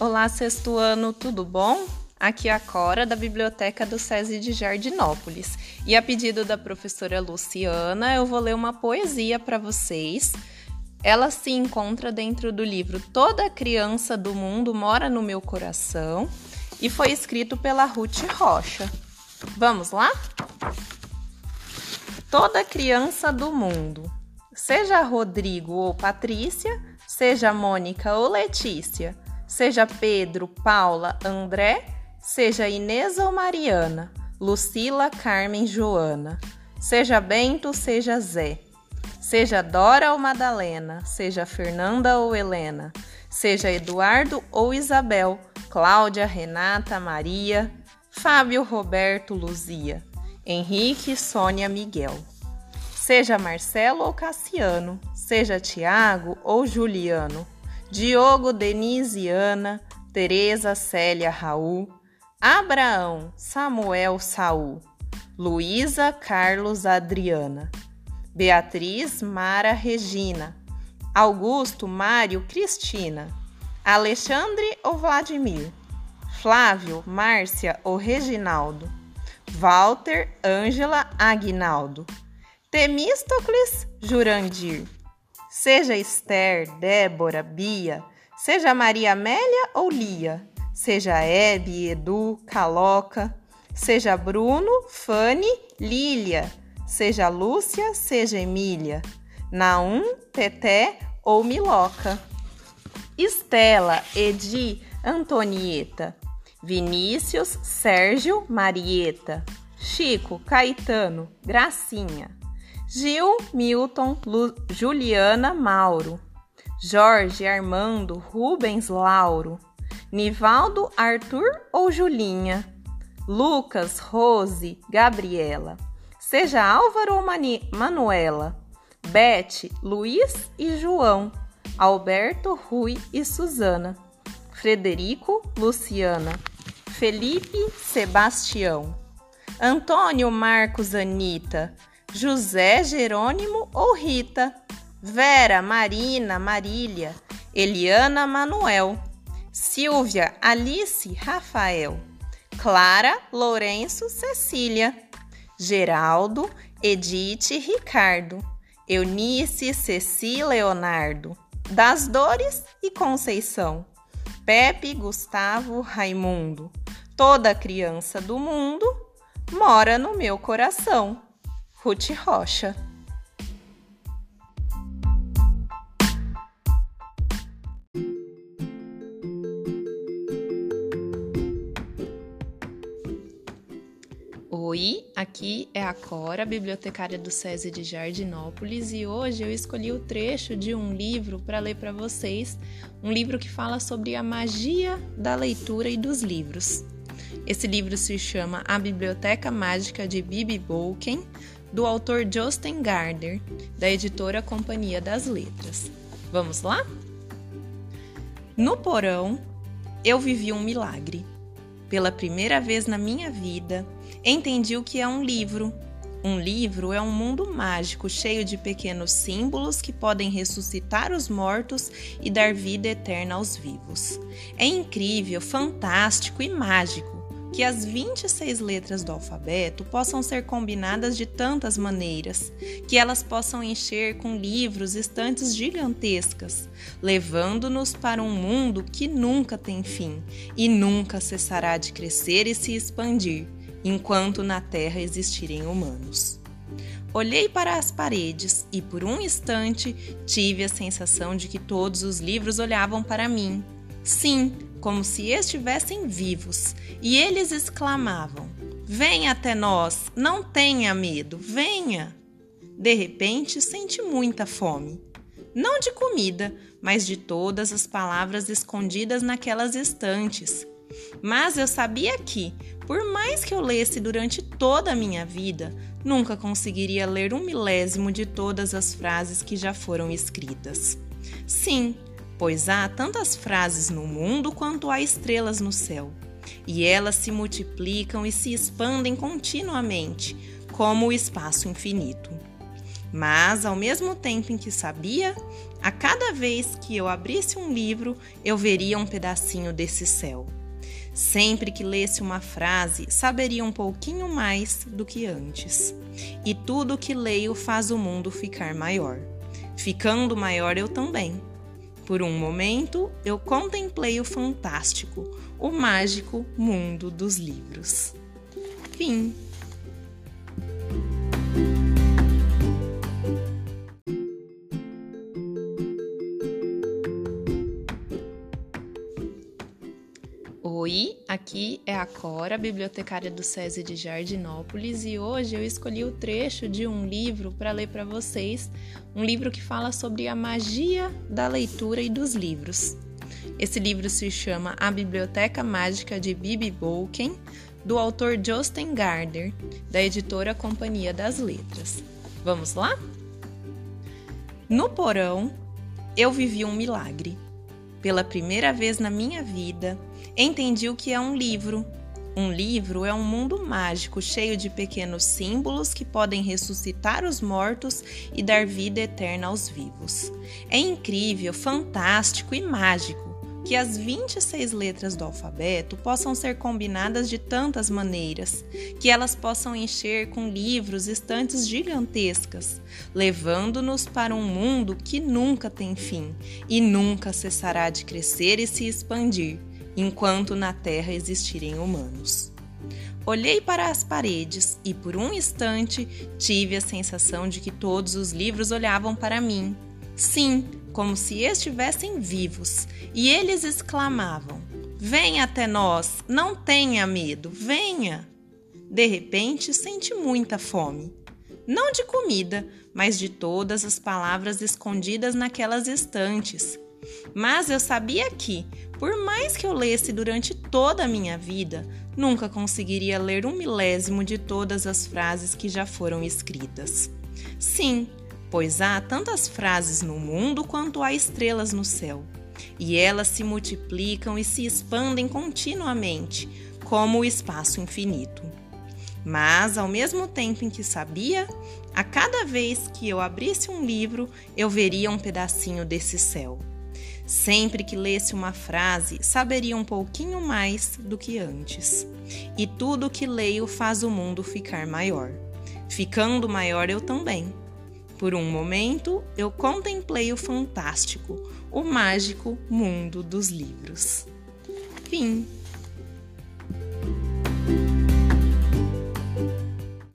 Olá, sexto ano, tudo bom? Aqui é a Cora, da Biblioteca do SESI de Jardinópolis. E a pedido da professora Luciana, eu vou ler uma poesia para vocês. Ela se encontra dentro do livro Toda Criança do Mundo Mora no Meu Coração e foi escrito pela Ruth Rocha. Vamos lá? Toda criança do mundo, seja Rodrigo ou Patrícia, seja Mônica ou Letícia, seja Pedro, Paula, André, seja Inês ou Mariana, Lucila, Carmen, Joana, seja Bento, seja Zé, seja Dora ou Madalena, seja Fernanda ou Helena, seja Eduardo ou Isabel, Cláudia, Renata, Maria, Fábio, Roberto, Luzia, Henrique, Sônia, Miguel. Seja Marcelo ou Cassiano, seja Tiago ou Juliano, Diogo, Denise, Ana, Teresa, Célia, Raul, Abraão, Samuel, Saul, Luísa, Carlos, Adriana, Beatriz, Mara, Regina, Augusto, Mário, Cristina, Alexandre ou Vladimir, Flávio, Márcia ou Reginaldo, Walter, Ângela, Aguinaldo, Temístocles, Jurandir, Seja Esther, Débora, Bia, seja Maria Amélia ou Lia, seja Hebe, Edu, Caloca, seja Bruno, Fanny, Lília, seja Lúcia, seja Emília, Naum, Teté ou Miloca, Estela, Edi, Antonieta, Vinícius, Sérgio, Marieta, Chico, Caetano, Gracinha. Gil, Milton, Lu, Juliana, Mauro, Jorge, Armando, Rubens, Lauro, Nivaldo, Arthur ou Julinha, Lucas, Rose, Gabriela, seja Álvaro ou Mani, Manuela, Bete, Luiz e João, Alberto, Rui e Suzana, Frederico, Luciana, Felipe, Sebastião, Antônio, Marcos, Anita, José Jerônimo ou Rita, Vera, Marina, Marília, Eliana, Manuel, Silvia, Alice, Rafael, Clara, Lourenço, Cecília, Geraldo, Edith, Ricardo, Eunice, Ceci, Leonardo, Das Dores e Conceição, Pepe, Gustavo, Raimundo, toda criança do mundo mora no meu coração. Ruth Rocha. Oi, aqui é a Cora, bibliotecária do SESI de Jardinópolis, e hoje eu escolhi o trecho de um livro para ler para vocês, um livro que fala sobre a magia da leitura e dos livros. Esse livro se chama A Biblioteca Mágica de Bibi Bolken, do autor Justin Gardner, da editora Companhia das Letras. Vamos lá? No porão, eu vivi um milagre. Pela primeira vez na minha vida, entendi o que é um livro. Um livro é um mundo mágico cheio de pequenos símbolos que podem ressuscitar os mortos e dar vida eterna aos vivos. É incrível, fantástico e mágico que as 26 letras do alfabeto possam ser combinadas de tantas maneiras, que elas possam encher com livros estantes gigantescas, levando-nos para um mundo que nunca tem fim e nunca cessará de crescer e se expandir, enquanto na Terra existirem humanos. Olhei para as paredes e por um instante tive a sensação de que todos os livros olhavam para mim. Sim, como se estivessem vivos, e eles exclamavam: Venha até nós, não tenha medo, venha! De repente, senti muita fome. Não de comida, mas de todas as palavras escondidas naquelas estantes. Mas eu sabia que, por mais que eu lesse durante toda a minha vida, nunca conseguiria ler um milésimo de todas as frases que já foram escritas. Sim, pois há tantas frases no mundo quanto há estrelas no céu, e elas se multiplicam e se expandem continuamente, como o espaço infinito. Mas, ao mesmo tempo em que sabia, a cada vez que eu abrisse um livro, eu veria um pedacinho desse céu. Sempre que lesse uma frase, saberia um pouquinho mais do que antes. E tudo que leio faz o mundo ficar maior. Ficando maior eu também. Por um momento, eu contemplei o fantástico, o mágico mundo dos livros. Fim. Aqui é a Cora, bibliotecária do SESI de Jardinópolis, e hoje eu escolhi o trecho de um livro para ler para vocês, um livro que fala sobre a magia da leitura e dos livros. Esse livro se chama A Biblioteca Mágica de Bibi Bolken, do autor Justin Gardner, da editora Companhia das Letras. Vamos lá? No porão, eu vivi um milagre. Pela primeira vez na minha vida, entendi o que é um livro. Um livro é um mundo mágico cheio de pequenos símbolos que podem ressuscitar os mortos e dar vida eterna aos vivos. É incrível, fantástico e mágico que as 26 letras do alfabeto possam ser combinadas de tantas maneiras, que elas possam encher com livros estantes gigantescas, levando-nos para um mundo que nunca tem fim e nunca cessará de crescer e se expandir, enquanto na Terra existirem humanos. Olhei para as paredes e, por um instante, tive a sensação de que todos os livros olhavam para mim. Sim, como se estivessem vivos, e eles exclamavam: Venha até nós, não tenha medo, venha! De repente, senti muita fome. Não de comida, mas de todas as palavras escondidas naquelas estantes. Mas eu sabia que, por mais que eu lesse durante toda a minha vida, nunca conseguiria ler um milésimo de todas as frases que já foram escritas. Sim, pois há tantas frases no mundo quanto há estrelas no céu, e elas se multiplicam e se expandem continuamente, como o espaço infinito. Mas, ao mesmo tempo em que sabia, a cada vez que eu abrisse um livro, eu veria um pedacinho desse céu. Sempre que lesse uma frase, saberia um pouquinho mais do que antes. E tudo que leio faz o mundo ficar maior. Ficando maior eu também por um momento, eu contemplei o fantástico, o mágico mundo dos livros. Fim.